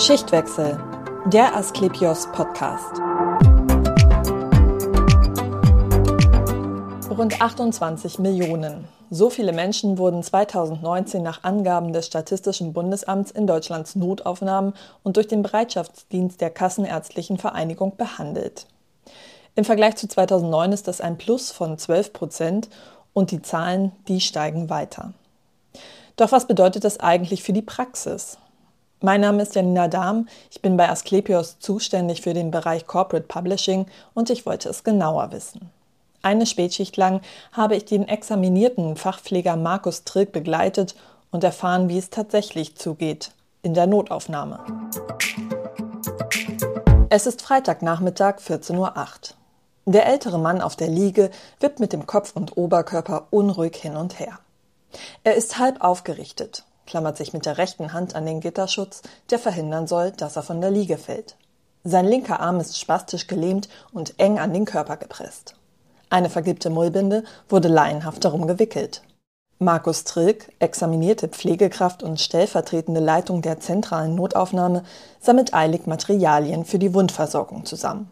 Schichtwechsel, der Asklepios Podcast. Rund 28 Millionen. So viele Menschen wurden 2019 nach Angaben des Statistischen Bundesamts in Deutschlands Notaufnahmen und durch den Bereitschaftsdienst der Kassenärztlichen Vereinigung behandelt. Im Vergleich zu 2009 ist das ein Plus von 12 Prozent und die Zahlen, die steigen weiter. Doch was bedeutet das eigentlich für die Praxis? Mein Name ist Janina Dahm, ich bin bei Asklepios zuständig für den Bereich Corporate Publishing und ich wollte es genauer wissen. Eine Spätschicht lang habe ich den examinierten Fachpfleger Markus Trilk begleitet und erfahren, wie es tatsächlich zugeht in der Notaufnahme. Es ist Freitagnachmittag 14.08 Uhr. Der ältere Mann auf der Liege wippt mit dem Kopf und Oberkörper unruhig hin und her. Er ist halb aufgerichtet, klammert sich mit der rechten Hand an den Gitterschutz, der verhindern soll, dass er von der Liege fällt. Sein linker Arm ist spastisch gelähmt und eng an den Körper gepresst. Eine vergilbte Mullbinde wurde laienhaft darum gewickelt. Markus Trilk, examinierte Pflegekraft und stellvertretende Leitung der zentralen Notaufnahme, sammelt eilig Materialien für die Wundversorgung zusammen.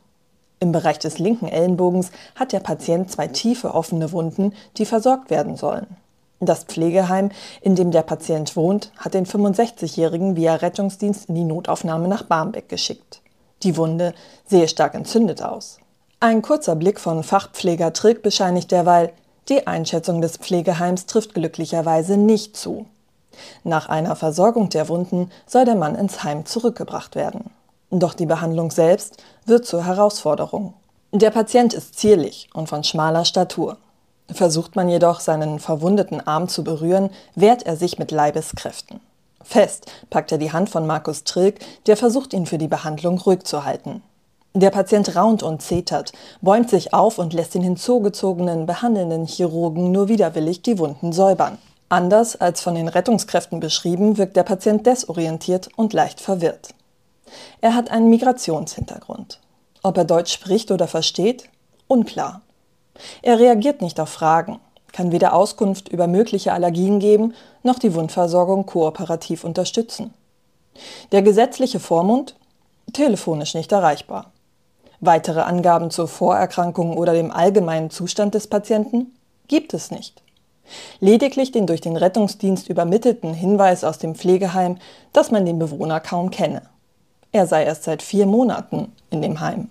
Im Bereich des linken Ellenbogens hat der Patient zwei tiefe offene Wunden, die versorgt werden sollen. Das Pflegeheim, in dem der Patient wohnt, hat den 65-Jährigen via Rettungsdienst in die Notaufnahme nach Barmbek geschickt. Die Wunde sehe stark entzündet aus. Ein kurzer Blick von Fachpfleger Trick bescheinigt derweil, die Einschätzung des Pflegeheims trifft glücklicherweise nicht zu. Nach einer Versorgung der Wunden soll der Mann ins Heim zurückgebracht werden. Doch die Behandlung selbst wird zur Herausforderung. Der Patient ist zierlich und von schmaler Statur. Versucht man jedoch, seinen verwundeten Arm zu berühren, wehrt er sich mit Leibeskräften. Fest packt er die Hand von Markus Trilk, der versucht, ihn für die Behandlung ruhig zu halten. Der Patient raunt und zetert, bäumt sich auf und lässt den hinzugezogenen behandelnden Chirurgen nur widerwillig die Wunden säubern. Anders als von den Rettungskräften beschrieben, wirkt der Patient desorientiert und leicht verwirrt. Er hat einen Migrationshintergrund. Ob er Deutsch spricht oder versteht? Unklar. Er reagiert nicht auf Fragen, kann weder Auskunft über mögliche Allergien geben, noch die Wundversorgung kooperativ unterstützen. Der gesetzliche Vormund? Telefonisch nicht erreichbar. Weitere Angaben zur Vorerkrankung oder dem allgemeinen Zustand des Patienten? Gibt es nicht. Lediglich den durch den Rettungsdienst übermittelten Hinweis aus dem Pflegeheim, dass man den Bewohner kaum kenne. Er sei erst seit vier Monaten in dem Heim.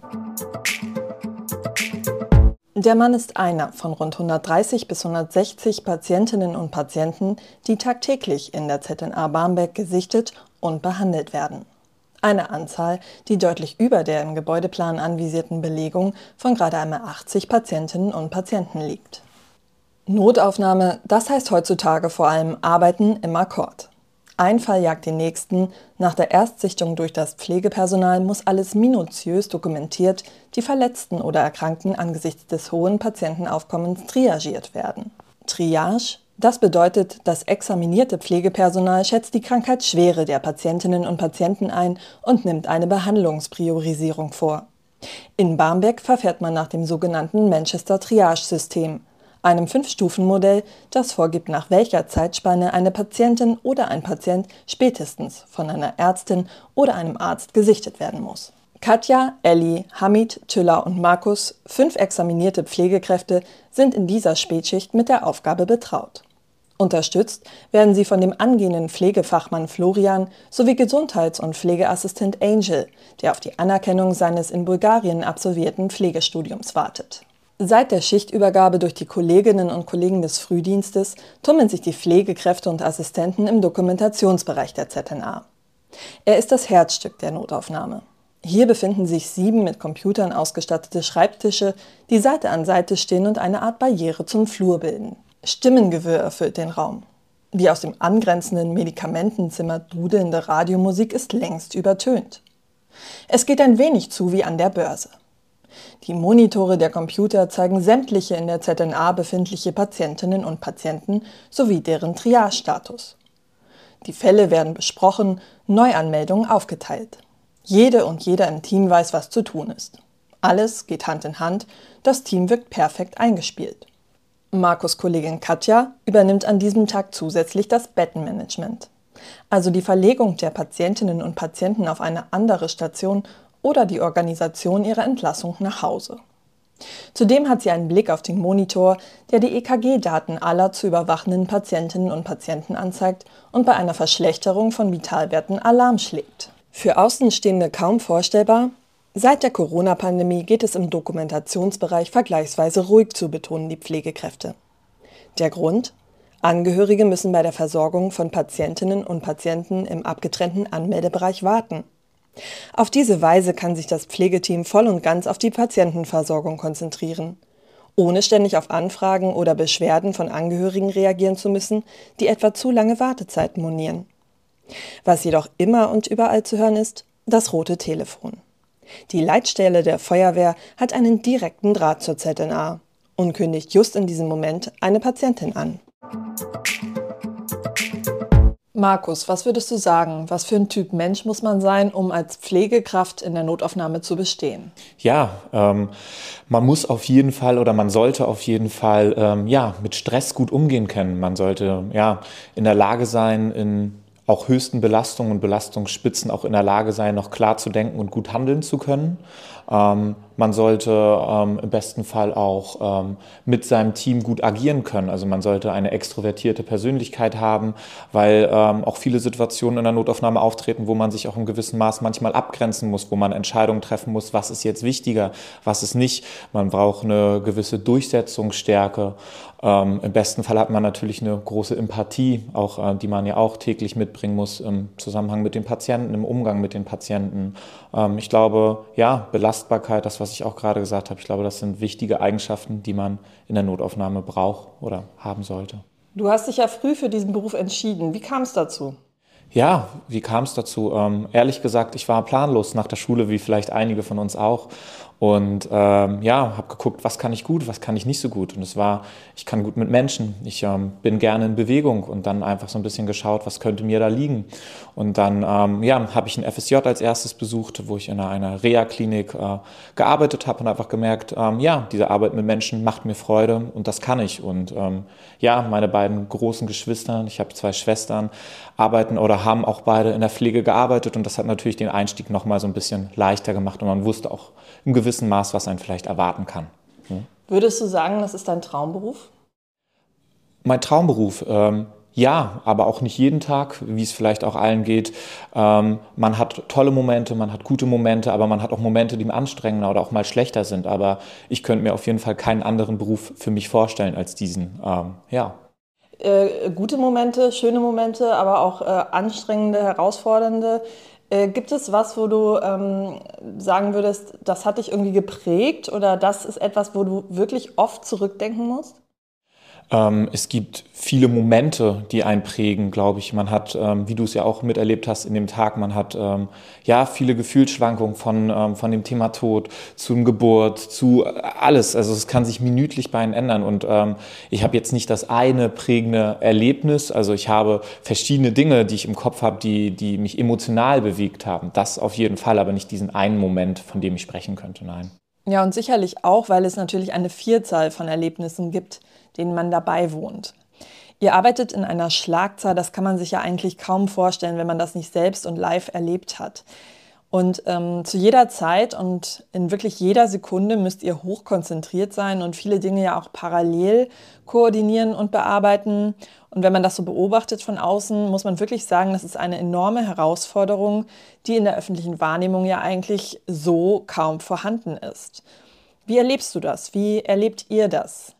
Der Mann ist einer von rund 130 bis 160 Patientinnen und Patienten, die tagtäglich in der ZNA Barmbek gesichtet und behandelt werden. Eine Anzahl, die deutlich über der im Gebäudeplan anvisierten Belegung von gerade einmal 80 Patientinnen und Patienten liegt. Notaufnahme, das heißt heutzutage vor allem Arbeiten im Akkord. Ein Fall jagt den nächsten. Nach der Erstsichtung durch das Pflegepersonal muss alles minutiös dokumentiert, die Verletzten oder Erkrankten angesichts des hohen Patientenaufkommens triagiert werden. Triage das bedeutet, das examinierte Pflegepersonal schätzt die Krankheitsschwere der Patientinnen und Patienten ein und nimmt eine Behandlungspriorisierung vor. In Barmbek verfährt man nach dem sogenannten Manchester Triage-System einem Fünf-Stufen-Modell, das vorgibt, nach welcher Zeitspanne eine Patientin oder ein Patient spätestens von einer Ärztin oder einem Arzt gesichtet werden muss. Katja, Elli, Hamid, Tüller und Markus, fünf examinierte Pflegekräfte, sind in dieser Spätschicht mit der Aufgabe betraut. Unterstützt werden sie von dem angehenden Pflegefachmann Florian sowie Gesundheits- und Pflegeassistent Angel, der auf die Anerkennung seines in Bulgarien absolvierten Pflegestudiums wartet. Seit der Schichtübergabe durch die Kolleginnen und Kollegen des Frühdienstes tummeln sich die Pflegekräfte und Assistenten im Dokumentationsbereich der ZNA. Er ist das Herzstück der Notaufnahme. Hier befinden sich sieben mit Computern ausgestattete Schreibtische, die Seite an Seite stehen und eine Art Barriere zum Flur bilden. Stimmengewirr erfüllt den Raum. Die aus dem angrenzenden Medikamentenzimmer dudelnde Radiomusik ist längst übertönt. Es geht ein wenig zu wie an der Börse. Die Monitore der Computer zeigen sämtliche in der ZNA befindliche Patientinnen und Patienten sowie deren Triage-Status. Die Fälle werden besprochen, Neuanmeldungen aufgeteilt. Jede und jeder im Team weiß, was zu tun ist. Alles geht Hand in Hand, das Team wirkt perfekt eingespielt. Markus Kollegin Katja übernimmt an diesem Tag zusätzlich das Bettenmanagement. also die Verlegung der Patientinnen und Patienten auf eine andere Station oder die Organisation ihrer Entlassung nach Hause. Zudem hat sie einen Blick auf den Monitor, der die EKG-Daten aller zu überwachenden Patientinnen und Patienten anzeigt und bei einer Verschlechterung von Vitalwerten Alarm schlägt. Für Außenstehende kaum vorstellbar, seit der Corona-Pandemie geht es im Dokumentationsbereich vergleichsweise ruhig zu, betonen die Pflegekräfte. Der Grund? Angehörige müssen bei der Versorgung von Patientinnen und Patienten im abgetrennten Anmeldebereich warten. Auf diese Weise kann sich das Pflegeteam voll und ganz auf die Patientenversorgung konzentrieren, ohne ständig auf Anfragen oder Beschwerden von Angehörigen reagieren zu müssen, die etwa zu lange Wartezeiten monieren. Was jedoch immer und überall zu hören ist, das rote Telefon. Die Leitstelle der Feuerwehr hat einen direkten Draht zur ZNA und kündigt just in diesem Moment eine Patientin an. Markus, was würdest du sagen? Was für ein Typ Mensch muss man sein, um als Pflegekraft in der Notaufnahme zu bestehen? Ja, ähm, man muss auf jeden Fall oder man sollte auf jeden Fall ähm, ja mit Stress gut umgehen können. Man sollte ja in der Lage sein, in auch höchsten Belastungen und Belastungsspitzen auch in der Lage sein, noch klar zu denken und gut handeln zu können. Ähm, man sollte ähm, im besten Fall auch ähm, mit seinem Team gut agieren können. Also man sollte eine extrovertierte Persönlichkeit haben, weil ähm, auch viele Situationen in der Notaufnahme auftreten, wo man sich auch im gewissen Maß manchmal abgrenzen muss, wo man Entscheidungen treffen muss, was ist jetzt wichtiger, was ist nicht. Man braucht eine gewisse Durchsetzungsstärke. Ähm, Im besten Fall hat man natürlich eine große Empathie, auch äh, die man ja auch täglich mitbringen muss im Zusammenhang mit den Patienten, im Umgang mit den Patienten. Ähm, ich glaube, ja, Belastbarkeit, das was ich auch gerade gesagt habe. Ich glaube, das sind wichtige Eigenschaften, die man in der Notaufnahme braucht oder haben sollte. Du hast dich ja früh für diesen Beruf entschieden. Wie kam es dazu? Ja, wie kam es dazu? Ähm, ehrlich gesagt, ich war planlos nach der Schule, wie vielleicht einige von uns auch. Und ähm, ja, habe geguckt, was kann ich gut, was kann ich nicht so gut. Und es war, ich kann gut mit Menschen, ich ähm, bin gerne in Bewegung und dann einfach so ein bisschen geschaut, was könnte mir da liegen. Und dann ähm, ja, habe ich ein FSJ als erstes besucht, wo ich in einer Reha-Klinik äh, gearbeitet habe und einfach gemerkt, ähm, ja, diese Arbeit mit Menschen macht mir Freude und das kann ich. Und ähm, ja, meine beiden großen Geschwister, ich habe zwei Schwestern, arbeiten oder haben auch beide in der Pflege gearbeitet und das hat natürlich den Einstieg nochmal so ein bisschen leichter gemacht und man wusste auch im gewissen Maß, was einen vielleicht erwarten kann. Hm? Würdest du sagen, das ist dein Traumberuf? Mein Traumberuf, ähm, ja, aber auch nicht jeden Tag, wie es vielleicht auch allen geht. Ähm, man hat tolle Momente, man hat gute Momente, aber man hat auch Momente, die anstrengender oder auch mal schlechter sind. Aber ich könnte mir auf jeden Fall keinen anderen Beruf für mich vorstellen als diesen. Ähm, ja. Äh, gute Momente, schöne Momente, aber auch äh, anstrengende, herausfordernde. Äh, gibt es was, wo du ähm, sagen würdest, das hat dich irgendwie geprägt oder das ist etwas, wo du wirklich oft zurückdenken musst? Ähm, es gibt viele Momente, die einen prägen, glaube ich. Man hat, ähm, wie du es ja auch miterlebt hast in dem Tag, man hat ähm, ja viele Gefühlsschwankungen von, ähm, von dem Thema Tod zum Geburt, zu alles. Also es kann sich minütlich bei einem ändern. Und ähm, ich habe jetzt nicht das eine prägende Erlebnis. Also ich habe verschiedene Dinge, die ich im Kopf habe, die, die mich emotional bewegt haben. Das auf jeden Fall, aber nicht diesen einen Moment, von dem ich sprechen könnte. Nein. Ja, und sicherlich auch, weil es natürlich eine Vielzahl von Erlebnissen gibt, denen man dabei wohnt. Ihr arbeitet in einer Schlagzahl, das kann man sich ja eigentlich kaum vorstellen, wenn man das nicht selbst und live erlebt hat. Und ähm, zu jeder Zeit und in wirklich jeder Sekunde müsst ihr hochkonzentriert sein und viele Dinge ja auch parallel koordinieren und bearbeiten. Und wenn man das so beobachtet von außen, muss man wirklich sagen, das ist eine enorme Herausforderung, die in der öffentlichen Wahrnehmung ja eigentlich so kaum vorhanden ist. Wie erlebst du das? Wie erlebt ihr das?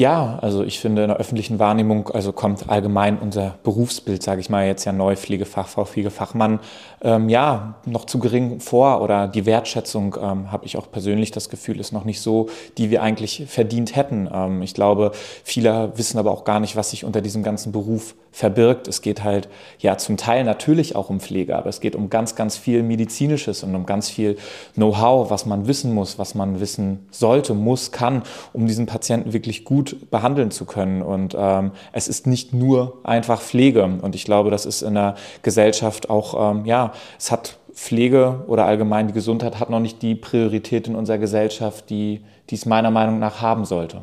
Ja, also ich finde in der öffentlichen Wahrnehmung, also kommt allgemein unser Berufsbild, sage ich mal jetzt ja neu, Pflegefachfrau, Pflegefachmann, ähm, ja, noch zu gering vor oder die Wertschätzung, ähm, habe ich auch persönlich das Gefühl, ist noch nicht so, die wir eigentlich verdient hätten. Ähm, ich glaube, viele wissen aber auch gar nicht, was sich unter diesem ganzen Beruf verbirgt. Es geht halt ja zum Teil natürlich auch um Pflege, aber es geht um ganz, ganz viel Medizinisches und um ganz viel Know-how, was man wissen muss, was man wissen sollte, muss, kann, um diesen Patienten wirklich gut behandeln zu können. Und ähm, es ist nicht nur einfach Pflege. Und ich glaube, das ist in der Gesellschaft auch, ähm, ja, es hat Pflege oder allgemein die Gesundheit hat noch nicht die Priorität in unserer Gesellschaft, die, die es meiner Meinung nach haben sollte.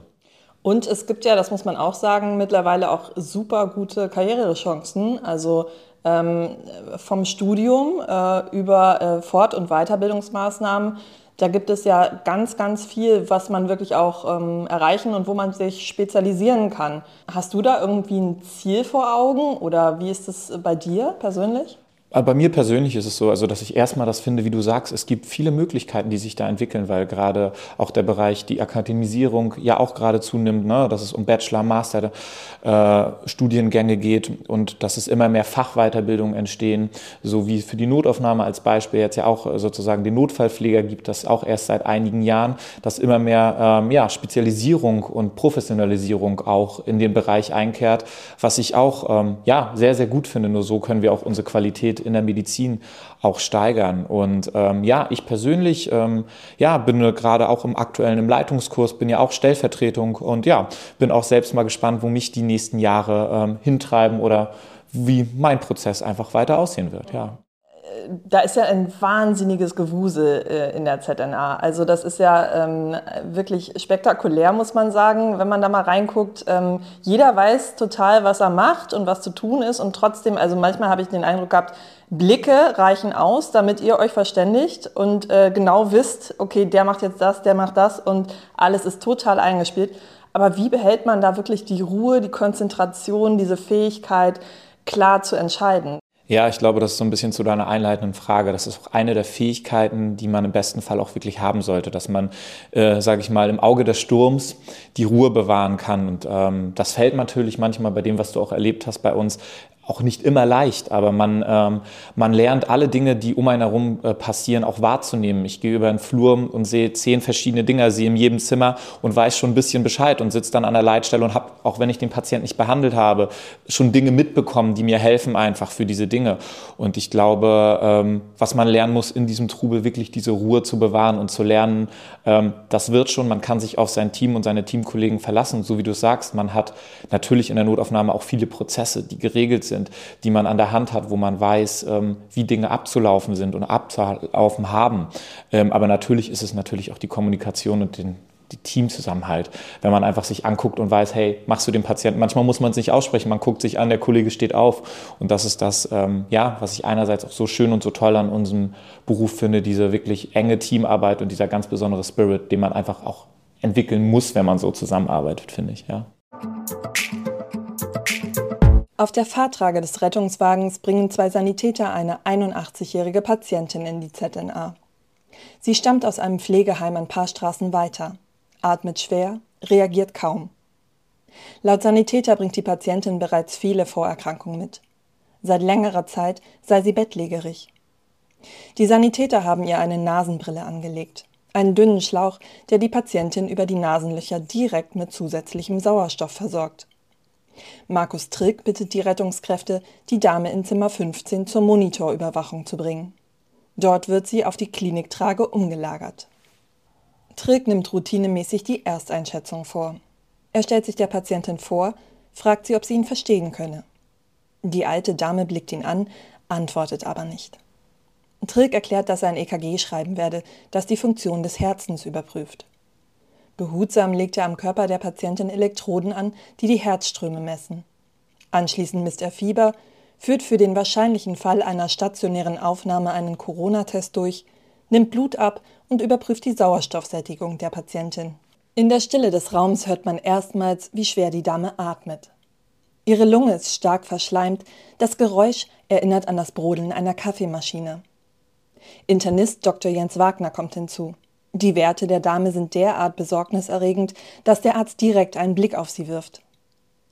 Und es gibt ja, das muss man auch sagen, mittlerweile auch super gute Karrierechancen. Also ähm, vom Studium äh, über äh, Fort- und Weiterbildungsmaßnahmen. Da gibt es ja ganz, ganz viel, was man wirklich auch ähm, erreichen und wo man sich spezialisieren kann. Hast du da irgendwie ein Ziel vor Augen oder wie ist es bei dir persönlich? Aber bei mir persönlich ist es so, also dass ich erstmal das finde, wie du sagst, es gibt viele Möglichkeiten, die sich da entwickeln, weil gerade auch der Bereich, die Akademisierung ja auch gerade zunimmt, ne, dass es um Bachelor, Master äh, Studiengänge geht und dass es immer mehr Fachweiterbildungen entstehen, so wie für die Notaufnahme als Beispiel jetzt ja auch sozusagen den Notfallpfleger gibt, das auch erst seit einigen Jahren, dass immer mehr ähm, ja, Spezialisierung und Professionalisierung auch in den Bereich einkehrt, was ich auch ähm, ja, sehr, sehr gut finde. Nur so können wir auch unsere Qualität Qualität in der Medizin auch steigern. Und ähm, ja, ich persönlich ähm, ja, bin gerade auch im aktuellen im Leitungskurs, bin ja auch Stellvertretung und ja, bin auch selbst mal gespannt, wo mich die nächsten Jahre ähm, hintreiben oder wie mein Prozess einfach weiter aussehen wird. Ja da ist ja ein wahnsinniges Gewusel äh, in der ZNA. Also das ist ja ähm, wirklich spektakulär, muss man sagen, wenn man da mal reinguckt. Ähm, jeder weiß total, was er macht und was zu tun ist. Und trotzdem, also manchmal habe ich den Eindruck gehabt, Blicke reichen aus, damit ihr euch verständigt und äh, genau wisst, okay, der macht jetzt das, der macht das und alles ist total eingespielt. Aber wie behält man da wirklich die Ruhe, die Konzentration, diese Fähigkeit, klar zu entscheiden? Ja, ich glaube, das ist so ein bisschen zu deiner einleitenden Frage. Das ist auch eine der Fähigkeiten, die man im besten Fall auch wirklich haben sollte, dass man, äh, sage ich mal, im Auge des Sturms die Ruhe bewahren kann. Und ähm, das fällt natürlich manchmal bei dem, was du auch erlebt hast bei uns, auch nicht immer leicht, aber man, ähm, man lernt alle Dinge, die um einen herum äh, passieren, auch wahrzunehmen. Ich gehe über einen Flur und sehe zehn verschiedene Dinge, sehe in jedem Zimmer und weiß schon ein bisschen Bescheid und sitze dann an der Leitstelle und habe, auch wenn ich den Patienten nicht behandelt habe, schon Dinge mitbekommen, die mir helfen einfach für diese Dinge. Und ich glaube, ähm, was man lernen muss, in diesem Trubel wirklich diese Ruhe zu bewahren und zu lernen, ähm, das wird schon, man kann sich auf sein Team und seine Teamkollegen verlassen. So wie du sagst, man hat natürlich in der Notaufnahme auch viele Prozesse, die geregelt sind sind, die man an der Hand hat, wo man weiß, ähm, wie Dinge abzulaufen sind und abzulaufen haben. Ähm, aber natürlich ist es natürlich auch die Kommunikation und den, die Teamzusammenhalt. Wenn man einfach sich anguckt und weiß, hey, machst du den Patienten, manchmal muss man es nicht aussprechen, man guckt sich an, der Kollege steht auf. Und das ist das, ähm, ja, was ich einerseits auch so schön und so toll an unserem Beruf finde, diese wirklich enge Teamarbeit und dieser ganz besondere Spirit, den man einfach auch entwickeln muss, wenn man so zusammenarbeitet, finde ich, ja. Auf der Fahrtrage des Rettungswagens bringen zwei Sanitäter eine 81-jährige Patientin in die ZNA. Sie stammt aus einem Pflegeheim ein paar Straßen weiter, atmet schwer, reagiert kaum. Laut Sanitäter bringt die Patientin bereits viele Vorerkrankungen mit. Seit längerer Zeit sei sie bettlägerig. Die Sanitäter haben ihr eine Nasenbrille angelegt, einen dünnen Schlauch, der die Patientin über die Nasenlöcher direkt mit zusätzlichem Sauerstoff versorgt. Markus Trick bittet die Rettungskräfte, die Dame in Zimmer 15 zur Monitorüberwachung zu bringen. Dort wird sie auf die Kliniktrage umgelagert. Trick nimmt routinemäßig die Ersteinschätzung vor. Er stellt sich der Patientin vor, fragt sie, ob sie ihn verstehen könne. Die alte Dame blickt ihn an, antwortet aber nicht. Trick erklärt, dass er ein EKG schreiben werde, das die Funktion des Herzens überprüft. Behutsam legt er am Körper der Patientin Elektroden an, die die Herzströme messen. Anschließend misst er Fieber, führt für den wahrscheinlichen Fall einer stationären Aufnahme einen Corona-Test durch, nimmt Blut ab und überprüft die Sauerstoffsättigung der Patientin. In der Stille des Raums hört man erstmals, wie schwer die Dame atmet. Ihre Lunge ist stark verschleimt, das Geräusch erinnert an das Brodeln einer Kaffeemaschine. Internist Dr. Jens Wagner kommt hinzu. Die Werte der Dame sind derart besorgniserregend, dass der Arzt direkt einen Blick auf sie wirft.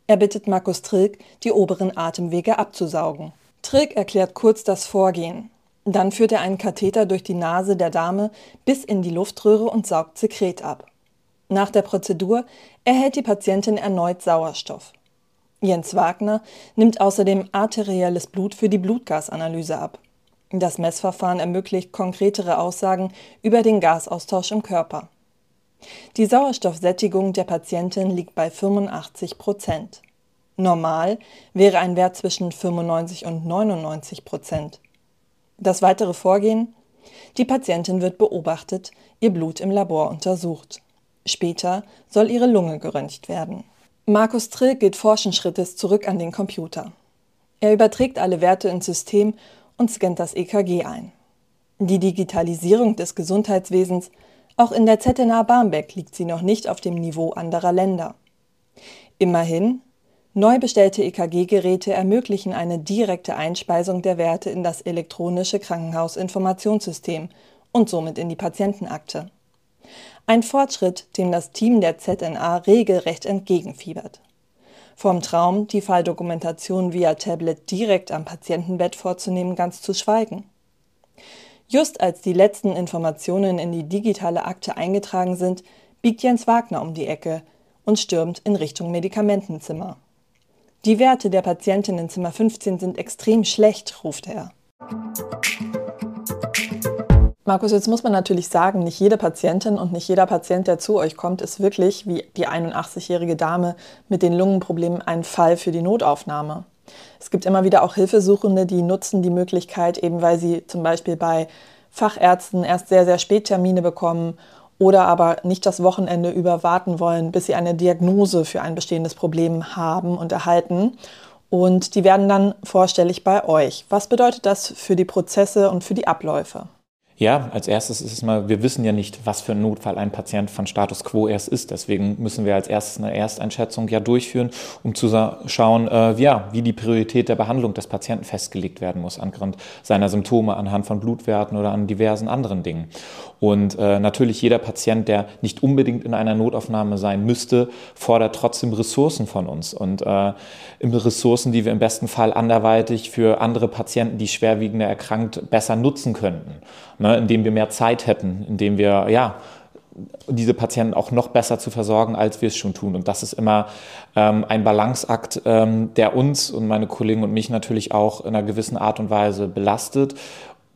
Er bittet Markus Trilk, die oberen Atemwege abzusaugen. Trilk erklärt kurz das Vorgehen. Dann führt er einen Katheter durch die Nase der Dame bis in die Luftröhre und saugt Sekret ab. Nach der Prozedur erhält die Patientin erneut Sauerstoff. Jens Wagner nimmt außerdem arterielles Blut für die Blutgasanalyse ab. Das Messverfahren ermöglicht konkretere Aussagen über den Gasaustausch im Körper. Die Sauerstoffsättigung der Patientin liegt bei 85 Prozent. Normal wäre ein Wert zwischen 95 und 99 Prozent. Das weitere Vorgehen? Die Patientin wird beobachtet, ihr Blut im Labor untersucht. Später soll ihre Lunge geröntgt werden. Markus Trill geht forschen Schrittes zurück an den Computer. Er überträgt alle Werte ins System und scannt das EKG ein. Die Digitalisierung des Gesundheitswesens, auch in der ZNA Barmbek, liegt sie noch nicht auf dem Niveau anderer Länder. Immerhin, neu bestellte EKG-Geräte ermöglichen eine direkte Einspeisung der Werte in das elektronische Krankenhausinformationssystem und somit in die Patientenakte. Ein Fortschritt, dem das Team der ZNA regelrecht entgegenfiebert. Vom Traum, die Falldokumentation via Tablet direkt am Patientenbett vorzunehmen, ganz zu schweigen. Just als die letzten Informationen in die digitale Akte eingetragen sind, biegt Jens Wagner um die Ecke und stürmt in Richtung Medikamentenzimmer. Die Werte der Patientin in Zimmer 15 sind extrem schlecht, ruft er. Markus, jetzt muss man natürlich sagen, nicht jede Patientin und nicht jeder Patient, der zu euch kommt, ist wirklich, wie die 81-jährige Dame mit den Lungenproblemen, ein Fall für die Notaufnahme. Es gibt immer wieder auch Hilfesuchende, die nutzen die Möglichkeit, eben weil sie zum Beispiel bei Fachärzten erst sehr, sehr spät Termine bekommen oder aber nicht das Wochenende über warten wollen, bis sie eine Diagnose für ein bestehendes Problem haben und erhalten. Und die werden dann vorstellig bei euch. Was bedeutet das für die Prozesse und für die Abläufe? Ja, als erstes ist es mal, wir wissen ja nicht, was für ein Notfall ein Patient von Status quo erst ist. Deswegen müssen wir als erstes eine Ersteinschätzung ja durchführen, um zu schauen, äh, ja, wie die Priorität der Behandlung des Patienten festgelegt werden muss, anhand seiner Symptome, anhand von Blutwerten oder an diversen anderen Dingen. Und äh, natürlich jeder Patient, der nicht unbedingt in einer Notaufnahme sein müsste, fordert trotzdem Ressourcen von uns. Und äh, Ressourcen, die wir im besten Fall anderweitig für andere Patienten, die schwerwiegender erkrankt, besser nutzen könnten ne, indem wir mehr Zeit hätten, indem wir ja diese Patienten auch noch besser zu versorgen, als wir es schon tun. Und das ist immer ähm, ein Balanceakt, ähm, der uns und meine Kollegen und mich natürlich auch in einer gewissen Art und Weise belastet.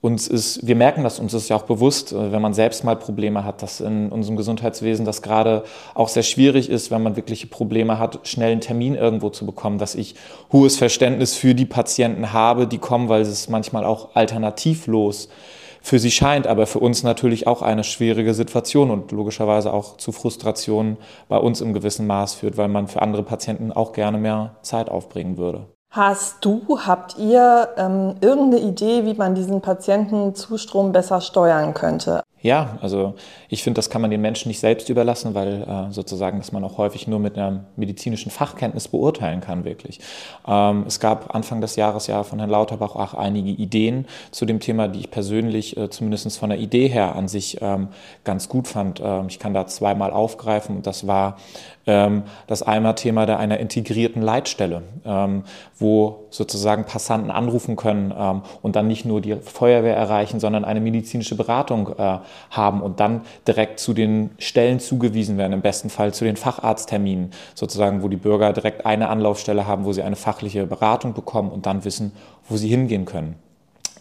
Uns ist, wir merken das, uns ist ja auch bewusst, äh, wenn man selbst mal Probleme hat, dass in unserem Gesundheitswesen das gerade auch sehr schwierig ist, wenn man wirkliche Probleme hat, schnell einen Termin irgendwo zu bekommen, dass ich hohes Verständnis für die Patienten habe, die kommen, weil es manchmal auch alternativlos ist für sie scheint, aber für uns natürlich auch eine schwierige Situation und logischerweise auch zu Frustrationen bei uns im gewissen Maß führt, weil man für andere Patienten auch gerne mehr Zeit aufbringen würde. Hast du, habt ihr ähm, irgendeine Idee, wie man diesen Patientenzustrom besser steuern könnte? Ja, also ich finde, das kann man den Menschen nicht selbst überlassen, weil äh, sozusagen, dass man auch häufig nur mit einer medizinischen Fachkenntnis beurteilen kann, wirklich. Ähm, es gab Anfang des Jahres ja von Herrn Lauterbach auch einige Ideen zu dem Thema, die ich persönlich äh, zumindest von der Idee her an sich ähm, ganz gut fand. Ähm, ich kann da zweimal aufgreifen und das war das einmal Thema der einer integrierten Leitstelle, ähm, wo sozusagen Passanten anrufen können ähm, und dann nicht nur die Feuerwehr erreichen, sondern eine medizinische Beratung äh, haben und dann direkt zu den Stellen zugewiesen werden, im besten Fall zu den Facharztterminen, sozusagen, wo die Bürger direkt eine Anlaufstelle haben, wo sie eine fachliche Beratung bekommen und dann wissen, wo sie hingehen können.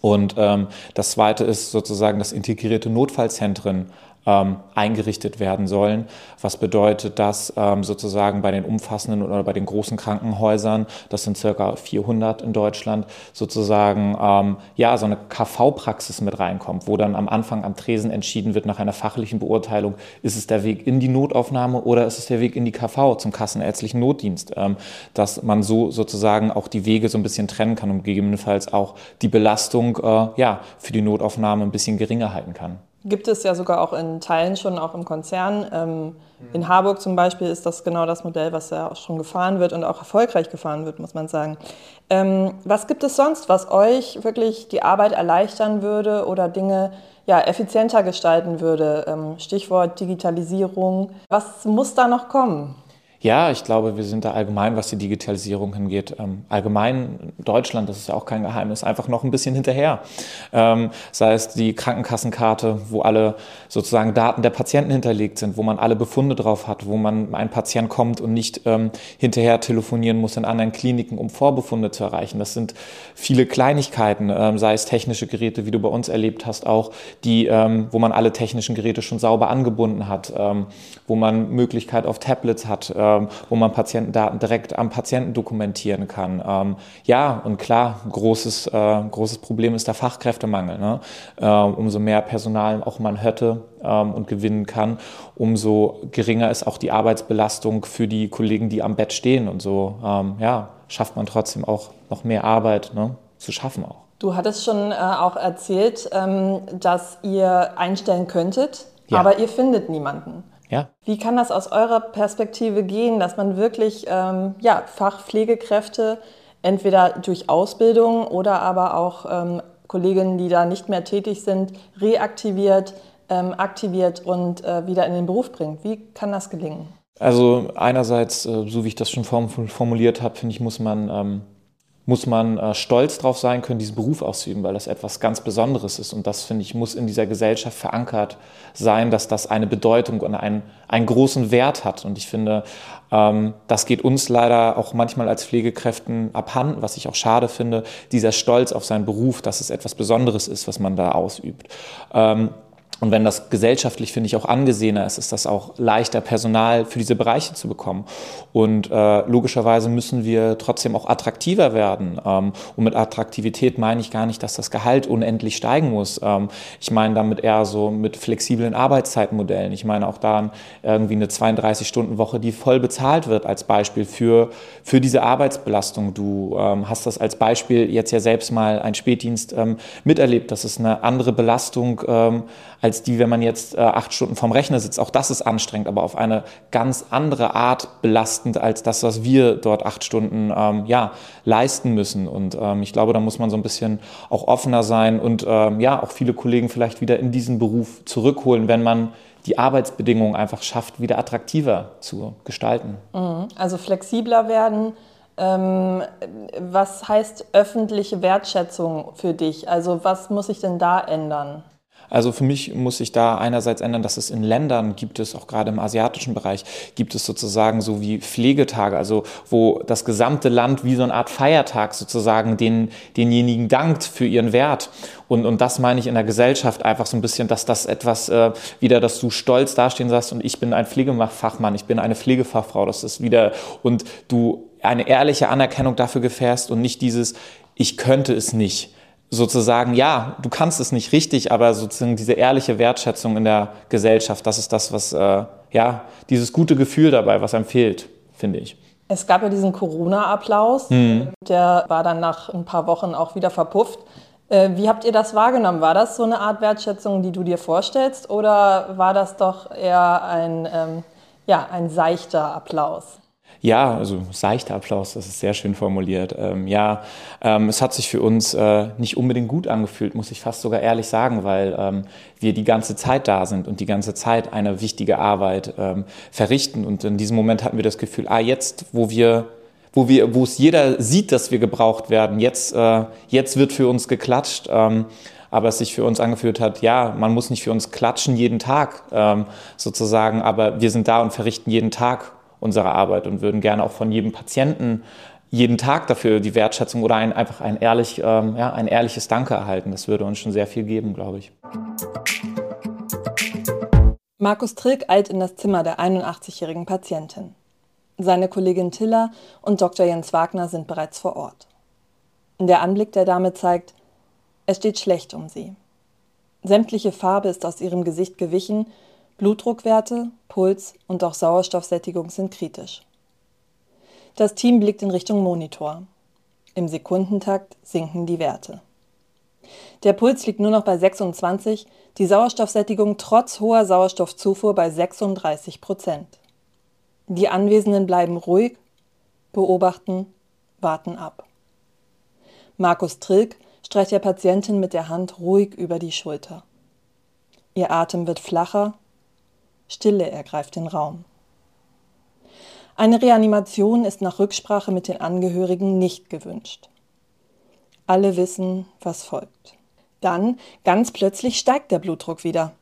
Und ähm, das Zweite ist sozusagen das integrierte Notfallzentren ähm, eingerichtet werden sollen. Was bedeutet das ähm, sozusagen bei den umfassenden oder bei den großen Krankenhäusern, das sind circa 400 in Deutschland, sozusagen ähm, ja so eine KV-Praxis mit reinkommt, wo dann am Anfang am Tresen entschieden wird nach einer fachlichen Beurteilung, ist es der Weg in die Notaufnahme oder ist es der Weg in die KV zum kassenärztlichen Notdienst, ähm, dass man so sozusagen auch die Wege so ein bisschen trennen kann und gegebenenfalls auch die Belastung äh, ja für die Notaufnahme ein bisschen geringer halten kann. Gibt es ja sogar auch in Teilen schon, auch im Konzern. Ähm, in Harburg zum Beispiel ist das genau das Modell, was ja auch schon gefahren wird und auch erfolgreich gefahren wird, muss man sagen. Ähm, was gibt es sonst, was euch wirklich die Arbeit erleichtern würde oder Dinge ja, effizienter gestalten würde? Ähm, Stichwort Digitalisierung. Was muss da noch kommen? Ja, ich glaube, wir sind da allgemein, was die Digitalisierung hingeht, ähm, allgemein Deutschland, das ist ja auch kein Geheimnis, einfach noch ein bisschen hinterher. Ähm, sei es die Krankenkassenkarte, wo alle sozusagen Daten der Patienten hinterlegt sind, wo man alle Befunde drauf hat, wo man ein Patient kommt und nicht ähm, hinterher telefonieren muss in anderen Kliniken, um Vorbefunde zu erreichen. Das sind viele Kleinigkeiten, ähm, sei es technische Geräte, wie du bei uns erlebt hast, auch die, ähm, wo man alle technischen Geräte schon sauber angebunden hat, ähm, wo man Möglichkeit auf Tablets hat ähm, wo man Patientendaten direkt am Patienten dokumentieren kann. Ähm, ja, und klar, großes, äh, großes Problem ist der Fachkräftemangel. Ne? Äh, umso mehr Personal auch man hätte ähm, und gewinnen kann, umso geringer ist auch die Arbeitsbelastung für die Kollegen, die am Bett stehen. Und so, ähm, ja, schafft man trotzdem auch noch mehr Arbeit ne, zu schaffen auch. Du hattest schon äh, auch erzählt, ähm, dass ihr einstellen könntet, ja. aber ihr findet niemanden. Ja. Wie kann das aus eurer Perspektive gehen, dass man wirklich ähm, ja, Fachpflegekräfte entweder durch Ausbildung oder aber auch ähm, Kolleginnen, die da nicht mehr tätig sind, reaktiviert, ähm, aktiviert und äh, wieder in den Beruf bringt? Wie kann das gelingen? Also einerseits, äh, so wie ich das schon formuliert habe, finde ich, muss man ähm, muss man äh, stolz drauf sein können, diesen Beruf auszuüben, weil das etwas ganz Besonderes ist. Und das, finde ich, muss in dieser Gesellschaft verankert sein, dass das eine Bedeutung und einen, einen großen Wert hat. Und ich finde, ähm, das geht uns leider auch manchmal als Pflegekräften abhanden, was ich auch schade finde, dieser Stolz auf seinen Beruf, dass es etwas Besonderes ist, was man da ausübt. Ähm, und wenn das gesellschaftlich, finde ich, auch angesehener ist, ist das auch leichter, Personal für diese Bereiche zu bekommen. Und äh, logischerweise müssen wir trotzdem auch attraktiver werden. Ähm, und mit Attraktivität meine ich gar nicht, dass das Gehalt unendlich steigen muss. Ähm, ich meine damit eher so mit flexiblen Arbeitszeitmodellen. Ich meine auch daran irgendwie eine 32-Stunden-Woche, die voll bezahlt wird als Beispiel für, für diese Arbeitsbelastung. Du ähm, hast das als Beispiel jetzt ja selbst mal ein Spätdienst ähm, miterlebt. Das ist eine andere Belastung ähm, als die, wenn man jetzt äh, acht Stunden vorm Rechner sitzt. Auch das ist anstrengend, aber auf eine ganz andere Art belastend als das, was wir dort acht Stunden ähm, ja, leisten müssen. Und ähm, ich glaube, da muss man so ein bisschen auch offener sein und ähm, ja, auch viele Kollegen vielleicht wieder in diesen Beruf zurückholen, wenn man die Arbeitsbedingungen einfach schafft, wieder attraktiver zu gestalten. Mhm. Also flexibler werden. Ähm, was heißt öffentliche Wertschätzung für dich? Also was muss sich denn da ändern? Also für mich muss sich da einerseits ändern, dass es in Ländern gibt es, auch gerade im asiatischen Bereich, gibt es sozusagen so wie Pflegetage, also wo das gesamte Land wie so eine Art Feiertag sozusagen den, denjenigen dankt für ihren Wert. Und, und das meine ich in der Gesellschaft einfach so ein bisschen, dass das etwas äh, wieder, dass du stolz dastehen sagst und ich bin ein Pflegefachmann, ich bin eine Pflegefachfrau, das ist wieder und du eine ehrliche Anerkennung dafür gefährst und nicht dieses, ich könnte es nicht sozusagen, ja, du kannst es nicht richtig, aber sozusagen diese ehrliche Wertschätzung in der Gesellschaft, das ist das, was, äh, ja, dieses gute Gefühl dabei, was einem fehlt, finde ich. Es gab ja diesen Corona-Applaus, mhm. der war dann nach ein paar Wochen auch wieder verpufft. Äh, wie habt ihr das wahrgenommen? War das so eine Art Wertschätzung, die du dir vorstellst, oder war das doch eher ein, ähm, ja, ein seichter Applaus? Ja, also seichter Applaus, das ist sehr schön formuliert. Ähm, ja, ähm, es hat sich für uns äh, nicht unbedingt gut angefühlt, muss ich fast sogar ehrlich sagen, weil ähm, wir die ganze Zeit da sind und die ganze Zeit eine wichtige Arbeit ähm, verrichten. Und in diesem Moment hatten wir das Gefühl, ah, jetzt, wo wir wo wir, wo es jeder sieht, dass wir gebraucht werden, jetzt, äh, jetzt wird für uns geklatscht. Ähm, aber es sich für uns angefühlt hat, ja, man muss nicht für uns klatschen jeden Tag ähm, sozusagen, aber wir sind da und verrichten jeden Tag unsere Arbeit und würden gerne auch von jedem Patienten jeden Tag dafür die Wertschätzung oder ein, einfach ein, ehrlich, ähm, ja, ein ehrliches Danke erhalten. Das würde uns schon sehr viel geben, glaube ich. Markus Trilk eilt in das Zimmer der 81-jährigen Patientin. Seine Kollegin Tilla und Dr. Jens Wagner sind bereits vor Ort. Der Anblick der Dame zeigt, es steht schlecht um sie. Sämtliche Farbe ist aus ihrem Gesicht gewichen Blutdruckwerte, Puls und auch Sauerstoffsättigung sind kritisch. Das Team blickt in Richtung Monitor. Im Sekundentakt sinken die Werte. Der Puls liegt nur noch bei 26, die Sauerstoffsättigung trotz hoher Sauerstoffzufuhr bei 36 Prozent. Die Anwesenden bleiben ruhig, beobachten, warten ab. Markus Trilk streicht der Patientin mit der Hand ruhig über die Schulter. Ihr Atem wird flacher Stille ergreift den Raum. Eine Reanimation ist nach Rücksprache mit den Angehörigen nicht gewünscht. Alle wissen, was folgt. Dann, ganz plötzlich, steigt der Blutdruck wieder.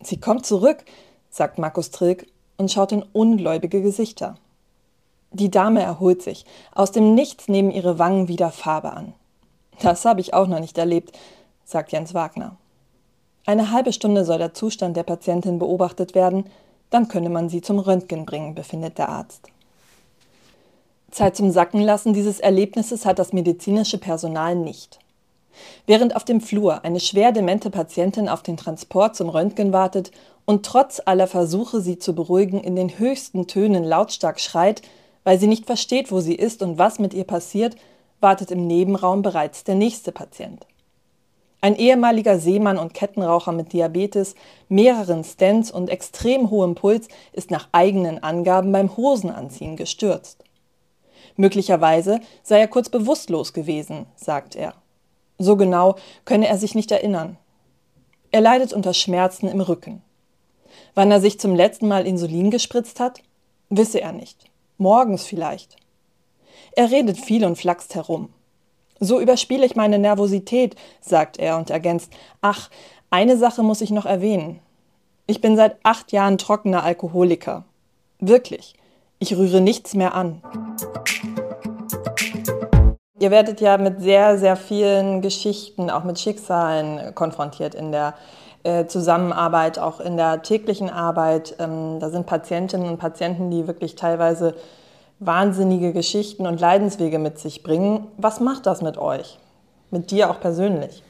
Sie kommt zurück, sagt Markus Trilk und schaut in ungläubige Gesichter. Die Dame erholt sich. Aus dem Nichts nehmen ihre Wangen wieder Farbe an. Das habe ich auch noch nicht erlebt, sagt Jens Wagner. Eine halbe Stunde soll der Zustand der Patientin beobachtet werden, dann könne man sie zum Röntgen bringen, befindet der Arzt. Zeit zum Sackenlassen dieses Erlebnisses hat das medizinische Personal nicht. Während auf dem Flur eine schwer demente Patientin auf den Transport zum Röntgen wartet und trotz aller Versuche, sie zu beruhigen, in den höchsten Tönen lautstark schreit, weil sie nicht versteht, wo sie ist und was mit ihr passiert, wartet im Nebenraum bereits der nächste Patient. Ein ehemaliger Seemann und Kettenraucher mit Diabetes, mehreren Stents und extrem hohem Puls ist nach eigenen Angaben beim Hosenanziehen gestürzt. Möglicherweise sei er kurz bewusstlos gewesen, sagt er. So genau könne er sich nicht erinnern. Er leidet unter Schmerzen im Rücken. Wann er sich zum letzten Mal Insulin gespritzt hat, wisse er nicht. Morgens vielleicht. Er redet viel und flaxt herum. So überspiele ich meine Nervosität, sagt er und ergänzt, ach, eine Sache muss ich noch erwähnen. Ich bin seit acht Jahren trockener Alkoholiker. Wirklich, ich rühre nichts mehr an. Ihr werdet ja mit sehr, sehr vielen Geschichten, auch mit Schicksalen konfrontiert in der äh, Zusammenarbeit, auch in der täglichen Arbeit. Ähm, da sind Patientinnen und Patienten, die wirklich teilweise wahnsinnige Geschichten und Leidenswege mit sich bringen. Was macht das mit euch? Mit dir auch persönlich?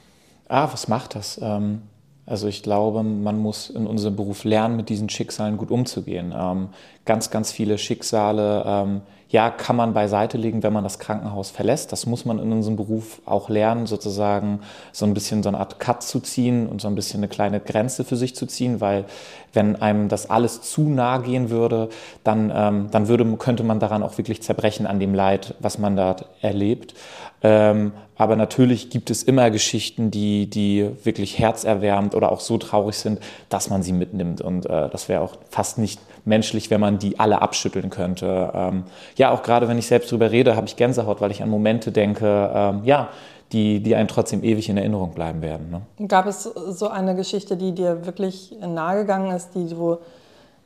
Ah, was macht das? Ähm, also ich glaube, man muss in unserem Beruf lernen, mit diesen Schicksalen gut umzugehen. Ähm, ganz, ganz viele Schicksale, ähm, ja, kann man beiseite legen, wenn man das Krankenhaus verlässt. Das muss man in unserem Beruf auch lernen, sozusagen so ein bisschen so eine Art Cut zu ziehen und so ein bisschen eine kleine Grenze für sich zu ziehen, weil wenn einem das alles zu nahe gehen würde, dann, ähm, dann würde, könnte man daran auch wirklich zerbrechen an dem Leid, was man da erlebt. Ähm, aber natürlich gibt es immer Geschichten, die, die wirklich herzerwärmend oder auch so traurig sind, dass man sie mitnimmt. Und äh, das wäre auch fast nicht menschlich, wenn man die alle abschütteln könnte. Ähm, ja, auch gerade wenn ich selbst drüber rede, habe ich Gänsehaut, weil ich an Momente denke, ähm, ja, die, die einem trotzdem ewig in Erinnerung bleiben werden. Ne? Gab es so eine Geschichte, die dir wirklich nahegegangen ist, die du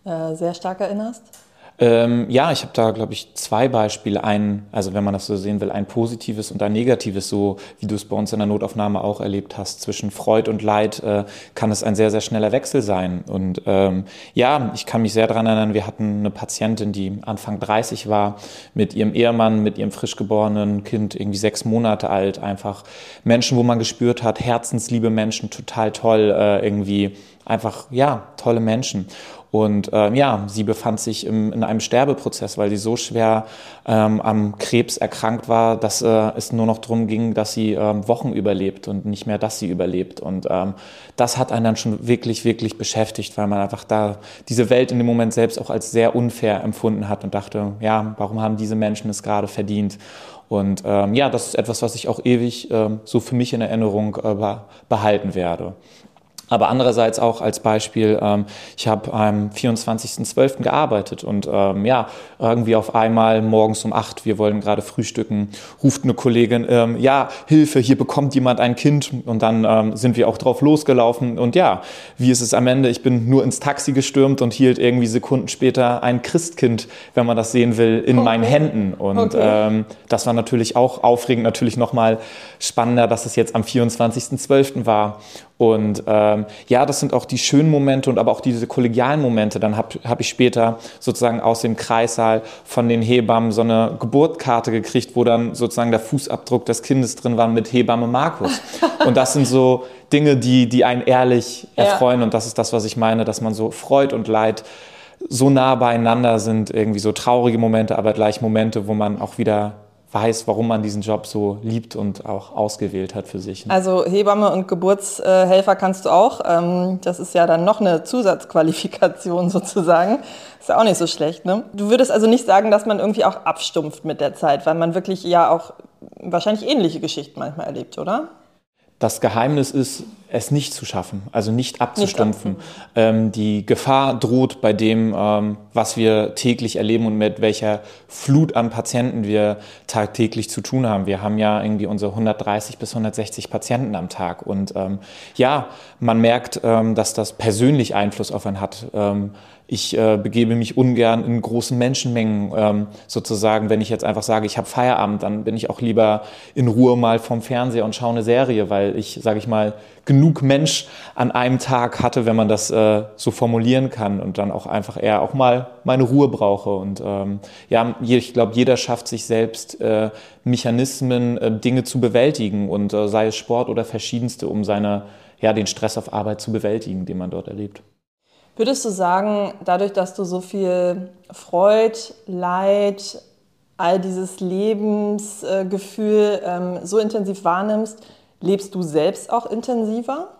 äh, sehr stark erinnerst? Ähm, ja, ich habe da, glaube ich, zwei Beispiele. Ein, also wenn man das so sehen will, ein positives und ein negatives, so wie du es bei uns in der Notaufnahme auch erlebt hast. Zwischen Freud und Leid äh, kann es ein sehr, sehr schneller Wechsel sein. Und ähm, ja, ich kann mich sehr daran erinnern, wir hatten eine Patientin, die Anfang 30 war, mit ihrem Ehemann, mit ihrem frisch geborenen Kind, irgendwie sechs Monate alt, einfach Menschen, wo man gespürt hat, herzensliebe Menschen, total toll, äh, irgendwie einfach, ja, tolle Menschen. Und ähm, ja, sie befand sich im, in einem Sterbeprozess, weil sie so schwer ähm, am Krebs erkrankt war, dass äh, es nur noch darum ging, dass sie ähm, Wochen überlebt und nicht mehr, dass sie überlebt. Und ähm, das hat einen dann schon wirklich, wirklich beschäftigt, weil man einfach da diese Welt in dem Moment selbst auch als sehr unfair empfunden hat und dachte, ja, warum haben diese Menschen es gerade verdient? Und ähm, ja, das ist etwas, was ich auch ewig ähm, so für mich in Erinnerung äh, behalten werde. Aber andererseits auch als Beispiel, ähm, ich habe am 24.12. gearbeitet und ähm, ja, irgendwie auf einmal morgens um acht, wir wollen gerade frühstücken, ruft eine Kollegin, ähm, ja, Hilfe, hier bekommt jemand ein Kind und dann ähm, sind wir auch drauf losgelaufen und ja, wie ist es am Ende? Ich bin nur ins Taxi gestürmt und hielt irgendwie Sekunden später ein Christkind, wenn man das sehen will, in okay. meinen Händen und okay. Ähm, das war natürlich auch aufregend, natürlich nochmal spannender, dass es jetzt am 24.12. war und ähm, ja, das sind auch die schönen Momente und aber auch diese kollegialen Momente. Dann habe hab ich später sozusagen aus dem Kreissaal von den Hebammen so eine Geburtskarte gekriegt, wo dann sozusagen der Fußabdruck des Kindes drin war mit Hebamme Markus. Und das sind so Dinge, die, die einen ehrlich erfreuen. Ja. Und das ist das, was ich meine, dass man so Freud und Leid so nah beieinander sind, irgendwie so traurige Momente, aber gleich Momente, wo man auch wieder weiß, warum man diesen Job so liebt und auch ausgewählt hat für sich. Ne? Also Hebamme und Geburtshelfer kannst du auch. Ähm, das ist ja dann noch eine Zusatzqualifikation sozusagen. Ist ja auch nicht so schlecht. Ne? Du würdest also nicht sagen, dass man irgendwie auch abstumpft mit der Zeit, weil man wirklich ja auch wahrscheinlich ähnliche Geschichten manchmal erlebt, oder? Das Geheimnis ist, es nicht zu schaffen, also nicht abzustumpfen. Nicht ähm, die Gefahr droht bei dem, ähm, was wir täglich erleben und mit welcher Flut an Patienten wir tagtäglich zu tun haben. Wir haben ja irgendwie unsere 130 bis 160 Patienten am Tag. Und ähm, ja, man merkt, ähm, dass das persönlich Einfluss auf einen hat. Ich äh, begebe mich ungern in großen Menschenmengen. Ähm, sozusagen, wenn ich jetzt einfach sage, ich habe Feierabend, dann bin ich auch lieber in Ruhe mal vom Fernseher und schaue eine Serie, weil ich, sage ich mal, genug Mensch an einem Tag hatte, wenn man das äh, so formulieren kann und dann auch einfach eher auch mal meine Ruhe brauche. Und ähm, ja, ich glaube, jeder schafft sich selbst äh, Mechanismen, äh, Dinge zu bewältigen und äh, sei es Sport oder verschiedenste, um seine, ja, den Stress auf Arbeit zu bewältigen, den man dort erlebt. Würdest du sagen, dadurch, dass du so viel Freud, Leid, all dieses Lebensgefühl ähm, so intensiv wahrnimmst, lebst du selbst auch intensiver?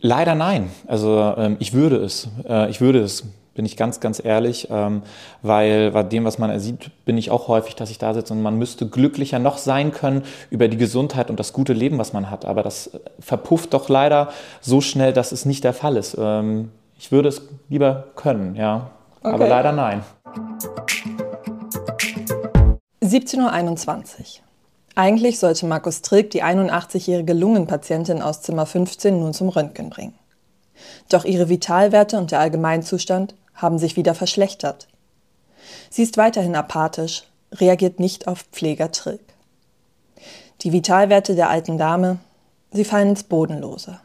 Leider nein. Also ähm, ich würde es. Äh, ich würde es bin ich ganz, ganz ehrlich, ähm, weil bei dem, was man sieht, bin ich auch häufig, dass ich da sitze und man müsste glücklicher noch sein können über die Gesundheit und das gute Leben, was man hat. Aber das verpufft doch leider so schnell, dass es nicht der Fall ist. Ähm, ich würde es lieber können, ja, okay. aber leider nein. 17.21 Uhr. Eigentlich sollte Markus Trilk die 81-jährige Lungenpatientin aus Zimmer 15 nun zum Röntgen bringen. Doch ihre Vitalwerte und der Allgemeinzustand haben sich wieder verschlechtert. Sie ist weiterhin apathisch, reagiert nicht auf Pfleger Trilk. Die Vitalwerte der alten Dame, sie fallen ins Bodenlose.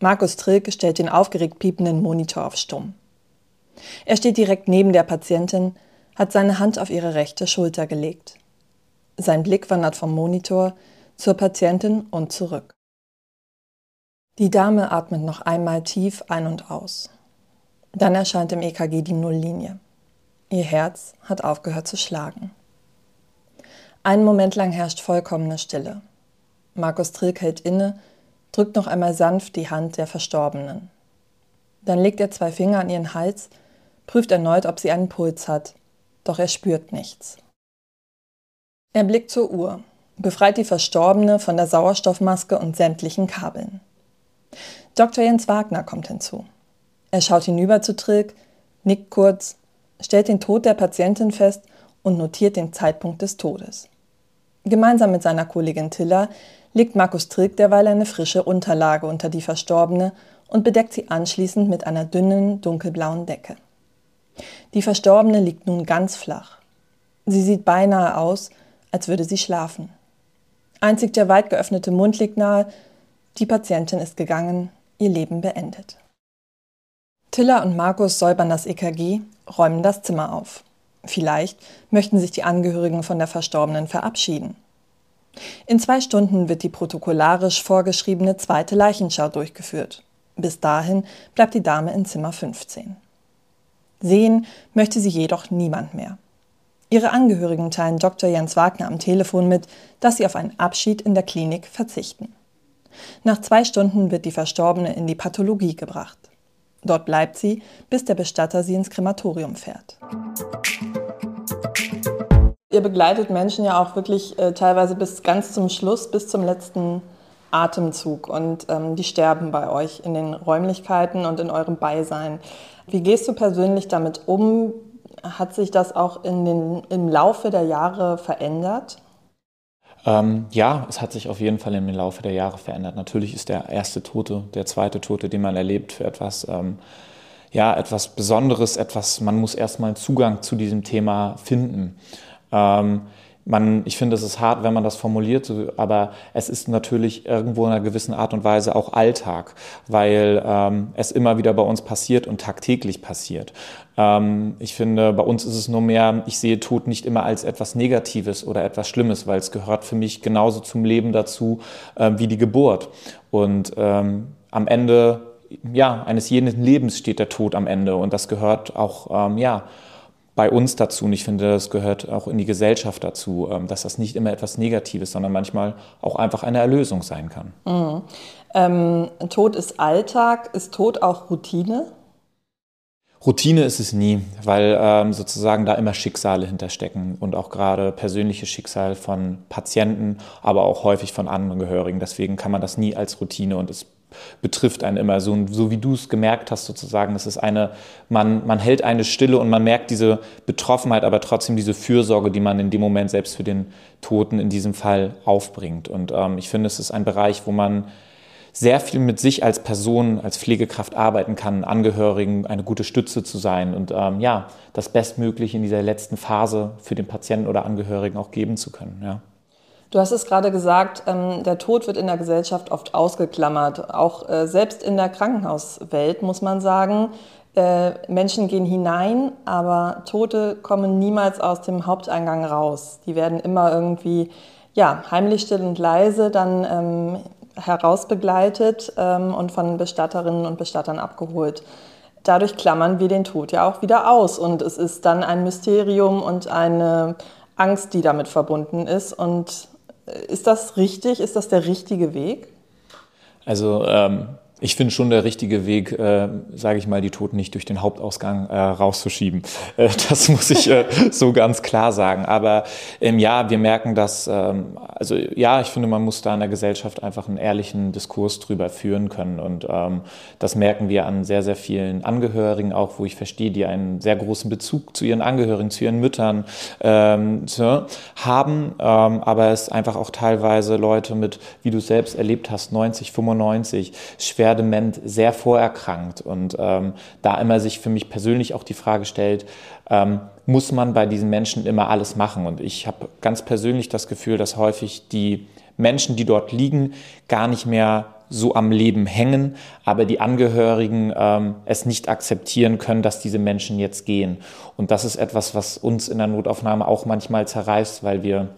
Markus Trilk stellt den aufgeregt piependen Monitor auf Stumm. Er steht direkt neben der Patientin, hat seine Hand auf ihre rechte Schulter gelegt. Sein Blick wandert vom Monitor zur Patientin und zurück. Die Dame atmet noch einmal tief ein und aus. Dann erscheint im EKG die Nulllinie. Ihr Herz hat aufgehört zu schlagen. Einen Moment lang herrscht vollkommene Stille. Markus Trilk hält inne, drückt noch einmal sanft die Hand der Verstorbenen. Dann legt er zwei Finger an ihren Hals, prüft erneut, ob sie einen Puls hat, doch er spürt nichts. Er blickt zur Uhr, befreit die Verstorbene von der Sauerstoffmaske und sämtlichen Kabeln. Dr. Jens Wagner kommt hinzu. Er schaut hinüber zu Trilk, nickt kurz, stellt den Tod der Patientin fest und notiert den Zeitpunkt des Todes. Gemeinsam mit seiner Kollegin Tiller legt Markus Trilk derweil eine frische Unterlage unter die Verstorbene und bedeckt sie anschließend mit einer dünnen, dunkelblauen Decke. Die Verstorbene liegt nun ganz flach. Sie sieht beinahe aus, als würde sie schlafen. Einzig der weit geöffnete Mund liegt nahe, die Patientin ist gegangen, ihr Leben beendet. Tilla und Markus säubern das EKG, räumen das Zimmer auf. Vielleicht möchten sich die Angehörigen von der Verstorbenen verabschieden. In zwei Stunden wird die protokollarisch vorgeschriebene zweite Leichenschau durchgeführt. Bis dahin bleibt die Dame in Zimmer 15. Sehen möchte sie jedoch niemand mehr. Ihre Angehörigen teilen Dr. Jens Wagner am Telefon mit, dass sie auf einen Abschied in der Klinik verzichten. Nach zwei Stunden wird die Verstorbene in die Pathologie gebracht. Dort bleibt sie, bis der Bestatter sie ins Krematorium fährt. Ihr begleitet Menschen ja auch wirklich äh, teilweise bis ganz zum Schluss, bis zum letzten Atemzug und ähm, die sterben bei euch in den Räumlichkeiten und in eurem Beisein. Wie gehst du persönlich damit um? Hat sich das auch in den, im Laufe der Jahre verändert? Ähm, ja, es hat sich auf jeden Fall im Laufe der Jahre verändert. Natürlich ist der erste Tote, der zweite Tote, den man erlebt, für etwas, ähm, ja, etwas Besonderes, etwas, man muss erstmal Zugang zu diesem Thema finden. Ähm, man, ich finde, es ist hart, wenn man das formuliert, aber es ist natürlich irgendwo in einer gewissen Art und Weise auch Alltag, weil ähm, es immer wieder bei uns passiert und tagtäglich passiert. Ähm, ich finde, bei uns ist es nur mehr, ich sehe Tod nicht immer als etwas Negatives oder etwas Schlimmes, weil es gehört für mich genauso zum Leben dazu äh, wie die Geburt. Und ähm, am Ende ja, eines jeden Lebens steht der Tod am Ende und das gehört auch ähm, ja, bei uns dazu und ich finde, das gehört auch in die Gesellschaft dazu, ähm, dass das nicht immer etwas Negatives, sondern manchmal auch einfach eine Erlösung sein kann. Mhm. Ähm, Tod ist Alltag, ist Tod auch Routine? Routine ist es nie, weil ähm, sozusagen da immer Schicksale hinterstecken und auch gerade persönliche Schicksal von Patienten, aber auch häufig von Angehörigen. Deswegen kann man das nie als Routine und es betrifft einen immer. So, so wie du es gemerkt hast, sozusagen, es ist eine, man, man hält eine Stille und man merkt diese Betroffenheit, aber trotzdem diese Fürsorge, die man in dem Moment selbst für den Toten in diesem Fall aufbringt. Und ähm, ich finde, es ist ein Bereich, wo man sehr viel mit sich als Person, als Pflegekraft arbeiten kann, Angehörigen eine gute Stütze zu sein und ähm, ja, das Bestmögliche in dieser letzten Phase für den Patienten oder Angehörigen auch geben zu können. Ja. Du hast es gerade gesagt, ähm, der Tod wird in der Gesellschaft oft ausgeklammert. Auch äh, selbst in der Krankenhauswelt muss man sagen, äh, Menschen gehen hinein, aber Tote kommen niemals aus dem Haupteingang raus. Die werden immer irgendwie ja, heimlich still und leise dann ähm, herausbegleitet ähm, und von Bestatterinnen und Bestattern abgeholt. dadurch klammern wir den Tod ja auch wieder aus. Und es ist dann ein Mysterium und eine Angst, die damit verbunden ist. Und ist das richtig? Ist das der richtige Weg? Also ähm, ich finde schon der richtige Weg, äh, sage ich mal, die Toten nicht durch den Hauptausgang äh, rauszuschieben. Äh, das muss ich äh, so ganz klar sagen. Aber ähm, ja, wir merken, dass, ähm, also ja, ich finde, man muss da in der Gesellschaft einfach einen ehrlichen Diskurs drüber führen können. Und ähm, das merken wir an sehr, sehr vielen Angehörigen auch, wo ich verstehe, die einen sehr großen Bezug zu ihren Angehörigen, zu ihren Müttern ähm, haben. Ähm, aber es einfach auch teilweise Leute mit, wie du selbst erlebt hast, 90, 95, schwer schwer dement, sehr vorerkrankt. Und ähm, da immer sich für mich persönlich auch die Frage stellt, ähm, muss man bei diesen Menschen immer alles machen? Und ich habe ganz persönlich das Gefühl, dass häufig die Menschen, die dort liegen, gar nicht mehr so am Leben hängen, aber die Angehörigen ähm, es nicht akzeptieren können, dass diese Menschen jetzt gehen. Und das ist etwas, was uns in der Notaufnahme auch manchmal zerreißt, weil wir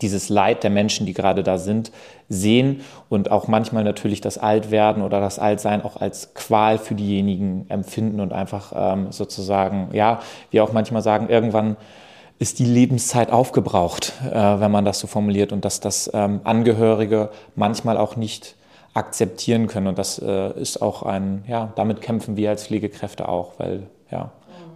dieses Leid der Menschen, die gerade da sind, sehen und auch manchmal natürlich das Altwerden oder das Altsein auch als Qual für diejenigen empfinden und einfach ähm, sozusagen, ja, wir auch manchmal sagen, irgendwann ist die Lebenszeit aufgebraucht, äh, wenn man das so formuliert und dass das ähm, Angehörige manchmal auch nicht akzeptieren können und das äh, ist auch ein, ja, damit kämpfen wir als Pflegekräfte auch, weil ja,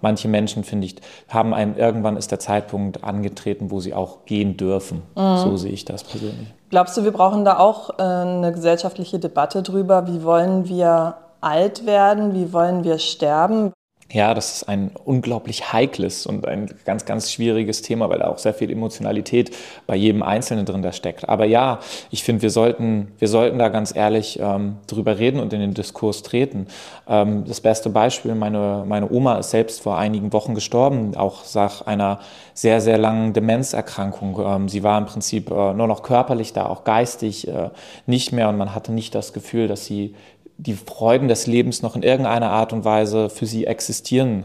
manche Menschen, finde ich, haben einen, irgendwann ist der Zeitpunkt angetreten, wo sie auch gehen dürfen. Mhm. So sehe ich das persönlich. Glaubst du, wir brauchen da auch äh, eine gesellschaftliche Debatte drüber? Wie wollen wir alt werden? Wie wollen wir sterben? Ja, das ist ein unglaublich heikles und ein ganz, ganz schwieriges Thema, weil da auch sehr viel Emotionalität bei jedem Einzelnen drin da steckt. Aber ja, ich finde, wir sollten, wir sollten da ganz ehrlich ähm, drüber reden und in den Diskurs treten. Ähm, das beste Beispiel, meine, meine Oma ist selbst vor einigen Wochen gestorben, auch nach einer sehr, sehr langen Demenzerkrankung. Ähm, sie war im Prinzip äh, nur noch körperlich da, auch geistig äh, nicht mehr und man hatte nicht das Gefühl, dass sie die Freuden des Lebens noch in irgendeiner Art und Weise für sie existieren.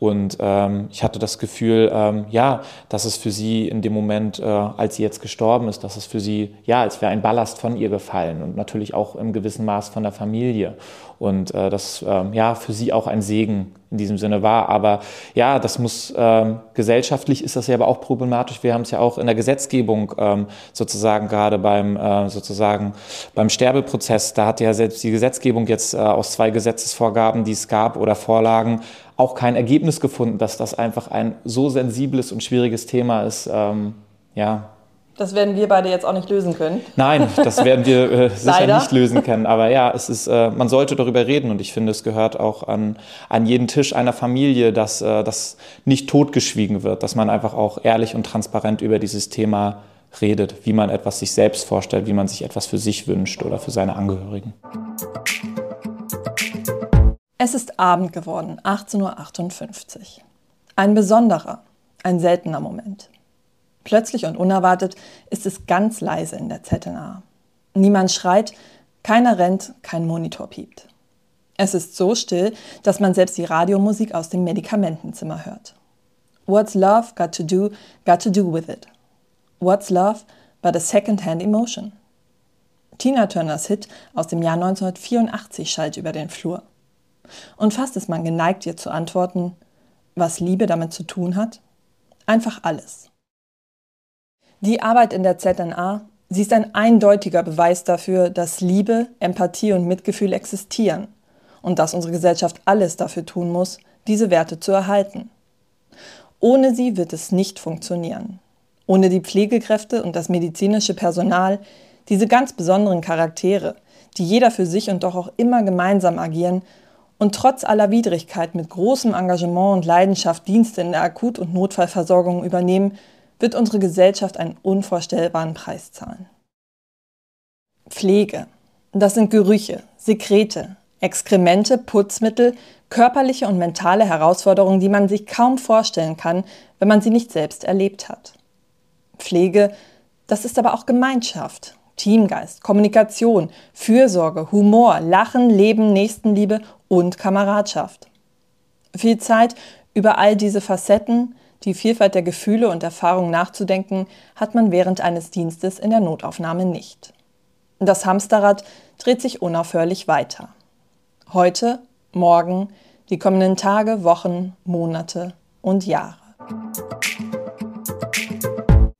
Und ähm, ich hatte das Gefühl, ähm, ja, dass es für sie in dem Moment, äh, als sie jetzt gestorben ist, dass es für sie, ja, als wäre ein Ballast von ihr gefallen und natürlich auch im gewissen Maß von der Familie. Und äh, das, ähm, ja, für sie auch ein Segen in diesem Sinne war. Aber ja, das muss, ähm, gesellschaftlich ist das ja aber auch problematisch. Wir haben es ja auch in der Gesetzgebung ähm, sozusagen gerade beim, äh, sozusagen beim Sterbeprozess, da hat ja selbst die Gesetzgebung jetzt äh, aus zwei Gesetzesvorgaben, die es gab oder Vorlagen, auch kein Ergebnis gefunden, dass das einfach ein so sensibles und schwieriges Thema ist. Ähm, ja. Das werden wir beide jetzt auch nicht lösen können. Nein, das werden wir äh, sicher nicht lösen können. Aber ja, es ist, äh, man sollte darüber reden und ich finde, es gehört auch an, an jeden Tisch einer Familie, dass äh, das nicht totgeschwiegen wird, dass man einfach auch ehrlich und transparent über dieses Thema redet, wie man etwas sich selbst vorstellt, wie man sich etwas für sich wünscht oder für seine Angehörigen. Es ist Abend geworden, 18.58 Uhr. Ein besonderer, ein seltener Moment. Plötzlich und unerwartet ist es ganz leise in der ZNA. Niemand schreit, keiner rennt, kein Monitor piept. Es ist so still, dass man selbst die Radiomusik aus dem Medikamentenzimmer hört. What's love got to do, got to do with it? What's love but a second-hand emotion? Tina Turners Hit aus dem Jahr 1984 schallt über den Flur. Und fast ist man geneigt, ihr zu antworten, was Liebe damit zu tun hat? Einfach alles. Die Arbeit in der ZNA, sie ist ein eindeutiger Beweis dafür, dass Liebe, Empathie und Mitgefühl existieren und dass unsere Gesellschaft alles dafür tun muss, diese Werte zu erhalten. Ohne sie wird es nicht funktionieren. Ohne die Pflegekräfte und das medizinische Personal, diese ganz besonderen Charaktere, die jeder für sich und doch auch immer gemeinsam agieren, und trotz aller Widrigkeit mit großem Engagement und Leidenschaft Dienste in der Akut- und Notfallversorgung übernehmen, wird unsere Gesellschaft einen unvorstellbaren Preis zahlen. Pflege. Das sind Gerüche, Sekrete, Exkremente, Putzmittel, körperliche und mentale Herausforderungen, die man sich kaum vorstellen kann, wenn man sie nicht selbst erlebt hat. Pflege, das ist aber auch Gemeinschaft, Teamgeist, Kommunikation, Fürsorge, Humor, Lachen, Leben, Nächstenliebe und Kameradschaft. Viel Zeit, über all diese Facetten, die Vielfalt der Gefühle und Erfahrungen nachzudenken, hat man während eines Dienstes in der Notaufnahme nicht. Das Hamsterrad dreht sich unaufhörlich weiter. Heute, morgen, Die kommenden Tage, Wochen, Monate und Jahre.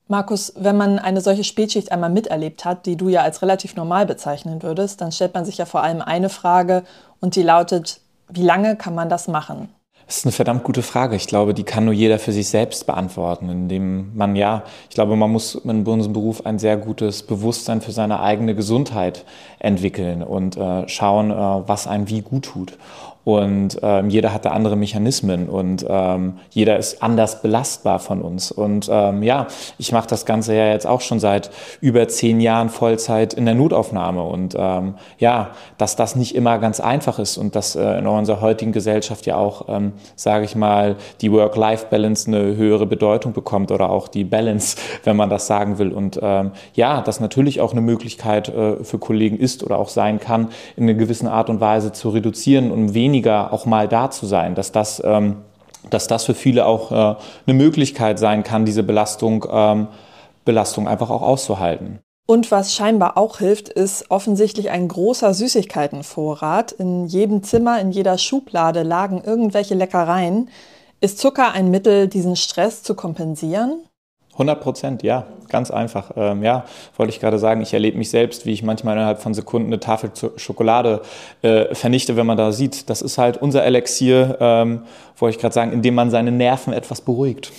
Markus, wenn man eine solche Spätschicht einmal miterlebt hat, die du ja als relativ normal bezeichnen würdest, dann stellt man sich ja vor allem eine Frage und die lautet, wie lange kann man das machen? Das ist eine verdammt gute Frage. Ich glaube, die kann nur jeder für sich selbst beantworten, indem man ja, ich glaube, man muss in unserem Beruf ein sehr gutes Bewusstsein für seine eigene Gesundheit entwickeln und äh, schauen, äh, was einem wie gut tut. Und ähm, jeder hat da andere Mechanismen und ähm, jeder ist anders belastbar von uns. Und ähm, ja, ich mache das Ganze ja jetzt auch schon seit über zehn Jahren Vollzeit in der Notaufnahme. Und ähm, ja, dass das nicht immer ganz einfach ist und dass äh, in unserer heutigen Gesellschaft ja auch, ähm, sage ich mal, die Work-Life-Balance eine höhere Bedeutung bekommt oder auch die Balance, wenn man das sagen will. Und ähm, ja, das natürlich auch eine Möglichkeit äh, für Kollegen ist oder auch sein kann, in einer gewissen Art und Weise zu reduzieren und weniger weniger auch mal da zu sein, dass das, ähm, dass das für viele auch äh, eine Möglichkeit sein kann, diese Belastung, ähm, Belastung einfach auch auszuhalten. Und was scheinbar auch hilft, ist offensichtlich ein großer Süßigkeitenvorrat. In jedem Zimmer, in jeder Schublade lagen irgendwelche Leckereien. Ist Zucker ein Mittel, diesen Stress zu kompensieren? 100 Prozent, ja, ganz einfach. Ähm, ja, wollte ich gerade sagen, ich erlebe mich selbst, wie ich manchmal innerhalb von Sekunden eine Tafel Schokolade äh, vernichte, wenn man da sieht. Das ist halt unser Elixier, ähm, wollte ich gerade sagen, indem man seine Nerven etwas beruhigt.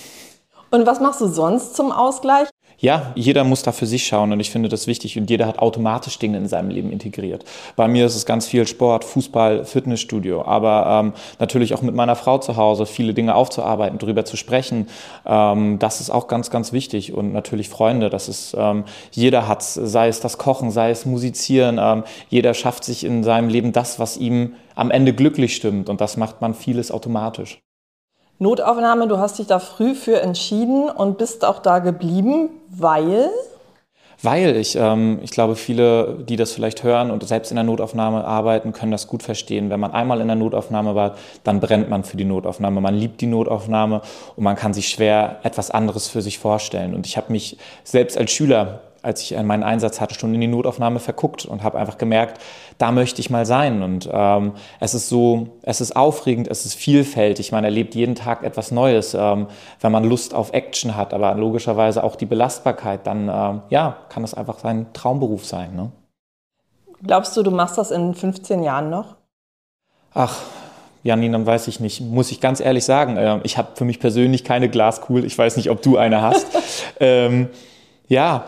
Und was machst du sonst zum Ausgleich? Ja, jeder muss da für sich schauen und ich finde das wichtig und jeder hat automatisch Dinge in seinem Leben integriert. Bei mir ist es ganz viel Sport, Fußball, Fitnessstudio, aber ähm, natürlich auch mit meiner Frau zu Hause viele Dinge aufzuarbeiten, darüber zu sprechen. Ähm, das ist auch ganz, ganz wichtig und natürlich Freunde, das ist, ähm, jeder hat sei es das Kochen, sei es Musizieren, ähm, jeder schafft sich in seinem Leben das, was ihm am Ende glücklich stimmt und das macht man vieles automatisch. Notaufnahme, du hast dich da früh für entschieden und bist auch da geblieben, weil? Weil ich, ähm, ich glaube, viele, die das vielleicht hören und selbst in der Notaufnahme arbeiten, können das gut verstehen. Wenn man einmal in der Notaufnahme war, dann brennt man für die Notaufnahme. Man liebt die Notaufnahme und man kann sich schwer etwas anderes für sich vorstellen. Und ich habe mich selbst als Schüler als ich meinen Einsatz hatte, schon in die Notaufnahme verguckt und habe einfach gemerkt, da möchte ich mal sein. Und ähm, es ist so, es ist aufregend, es ist vielfältig. Man erlebt jeden Tag etwas Neues, ähm, wenn man Lust auf Action hat, aber logischerweise auch die Belastbarkeit, dann ähm, ja, kann das einfach sein Traumberuf sein. Ne? Glaubst du, du machst das in 15 Jahren noch? Ach, Janine, dann weiß ich nicht. Muss ich ganz ehrlich sagen, äh, ich habe für mich persönlich keine Glaskugel. Ich weiß nicht, ob du eine hast. ähm, ja,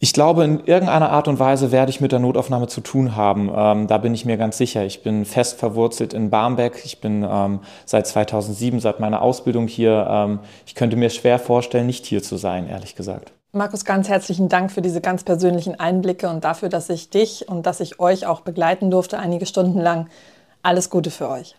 ich glaube, in irgendeiner Art und Weise werde ich mit der Notaufnahme zu tun haben. Ähm, da bin ich mir ganz sicher. Ich bin fest verwurzelt in Barmbek. Ich bin ähm, seit 2007, seit meiner Ausbildung hier. Ähm, ich könnte mir schwer vorstellen, nicht hier zu sein, ehrlich gesagt. Markus, ganz herzlichen Dank für diese ganz persönlichen Einblicke und dafür, dass ich dich und dass ich euch auch begleiten durfte einige Stunden lang. Alles Gute für euch.